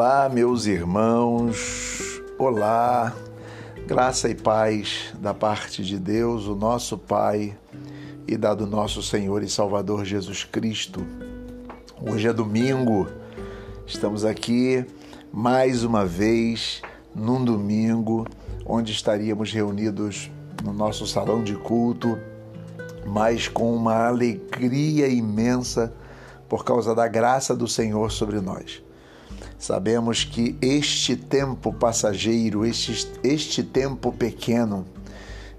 Olá, meus irmãos, olá, graça e paz da parte de Deus, o nosso Pai, e da do nosso Senhor e Salvador Jesus Cristo. Hoje é domingo, estamos aqui mais uma vez num domingo onde estaríamos reunidos no nosso salão de culto, mas com uma alegria imensa por causa da graça do Senhor sobre nós. Sabemos que este tempo passageiro, este, este tempo pequeno,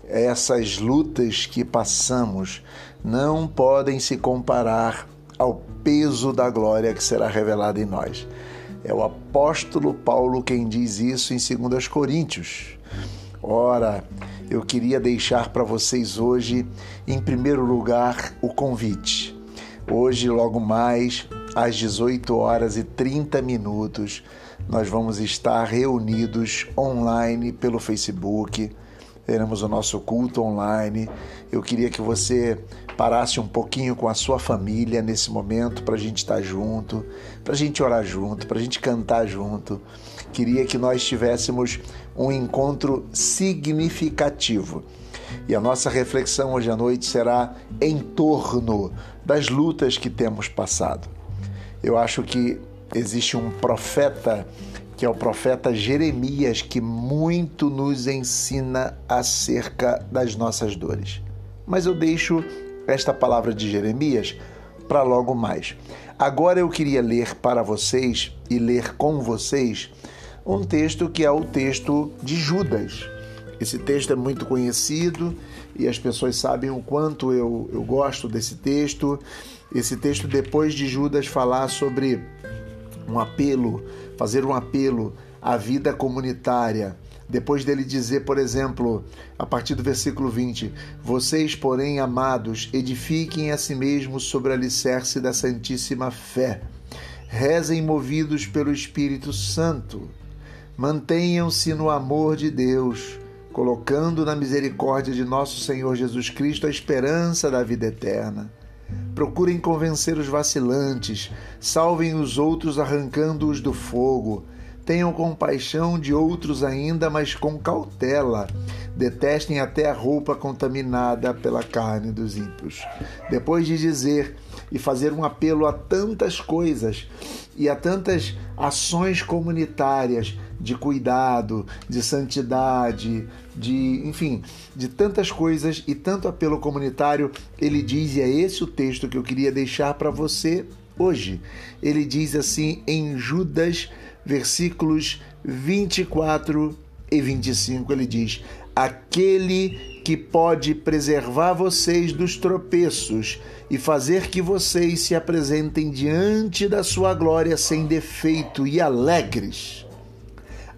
essas lutas que passamos não podem se comparar ao peso da glória que será revelada em nós. É o apóstolo Paulo quem diz isso em 2 Coríntios. Ora, eu queria deixar para vocês hoje, em primeiro lugar, o convite. Hoje, logo mais, às 18 horas e 30 minutos, nós vamos estar reunidos online pelo Facebook. Teremos o nosso culto online. Eu queria que você parasse um pouquinho com a sua família nesse momento para a gente estar junto, para a gente orar junto, para a gente cantar junto. Queria que nós tivéssemos um encontro significativo. E a nossa reflexão hoje à noite será em torno das lutas que temos passado. Eu acho que existe um profeta, que é o profeta Jeremias, que muito nos ensina acerca das nossas dores. Mas eu deixo esta palavra de Jeremias para logo mais. Agora eu queria ler para vocês e ler com vocês um texto que é o texto de Judas. Esse texto é muito conhecido e as pessoas sabem o quanto eu, eu gosto desse texto. Esse texto, depois de Judas falar sobre um apelo, fazer um apelo à vida comunitária, depois dele dizer, por exemplo, a partir do versículo 20: Vocês, porém, amados, edifiquem a si mesmos sobre o alicerce da Santíssima Fé. Rezem movidos pelo Espírito Santo. Mantenham-se no amor de Deus colocando na misericórdia de nosso Senhor Jesus Cristo a esperança da vida eterna. Procurem convencer os vacilantes, salvem os outros arrancando-os do fogo. Tenham compaixão de outros ainda, mas com cautela. Detestem até a roupa contaminada pela carne dos ímpios. Depois de dizer e fazer um apelo a tantas coisas e a tantas ações comunitárias de cuidado, de santidade, de, enfim, de tantas coisas e tanto apelo comunitário, ele diz, e é esse o texto que eu queria deixar para você hoje. Ele diz assim em Judas, versículos 24 e 25, ele diz: Aquele que pode preservar vocês dos tropeços e fazer que vocês se apresentem diante da sua glória sem defeito e alegres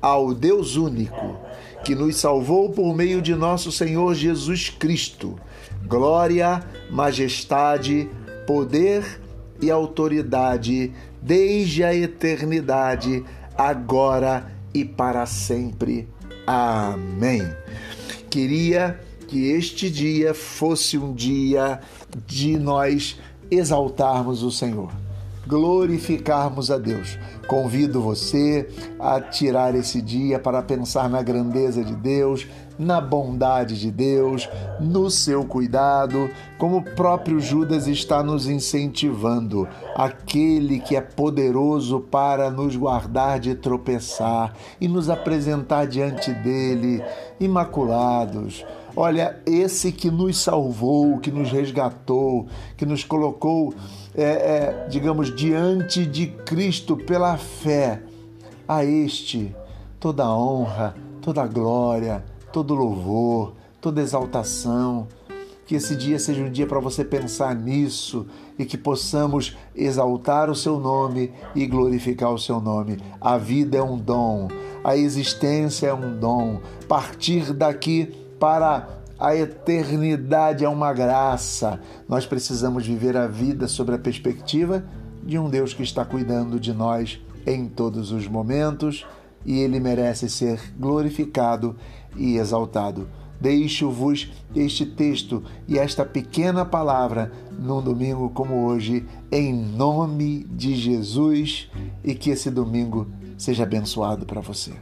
ao Deus único, que nos salvou por meio de nosso Senhor Jesus Cristo. Glória, majestade, poder e autoridade desde a eternidade, agora e para sempre. Amém. Queria que este dia fosse um dia de nós exaltarmos o Senhor glorificarmos a Deus. Convido você a tirar esse dia para pensar na grandeza de Deus, na bondade de Deus, no seu cuidado, como o próprio Judas está nos incentivando, aquele que é poderoso para nos guardar de tropeçar e nos apresentar diante dele imaculados. Olha, esse que nos salvou, que nos resgatou, que nos colocou é, é, digamos, diante de Cristo pela fé, a este toda honra, toda glória, todo louvor, toda exaltação. Que esse dia seja um dia para você pensar nisso e que possamos exaltar o seu nome e glorificar o seu nome. A vida é um dom, a existência é um dom. Partir daqui para a eternidade é uma graça. Nós precisamos viver a vida sob a perspectiva de um Deus que está cuidando de nós em todos os momentos e ele merece ser glorificado e exaltado. Deixo-vos este texto e esta pequena palavra num domingo como hoje, em nome de Jesus, e que esse domingo seja abençoado para você.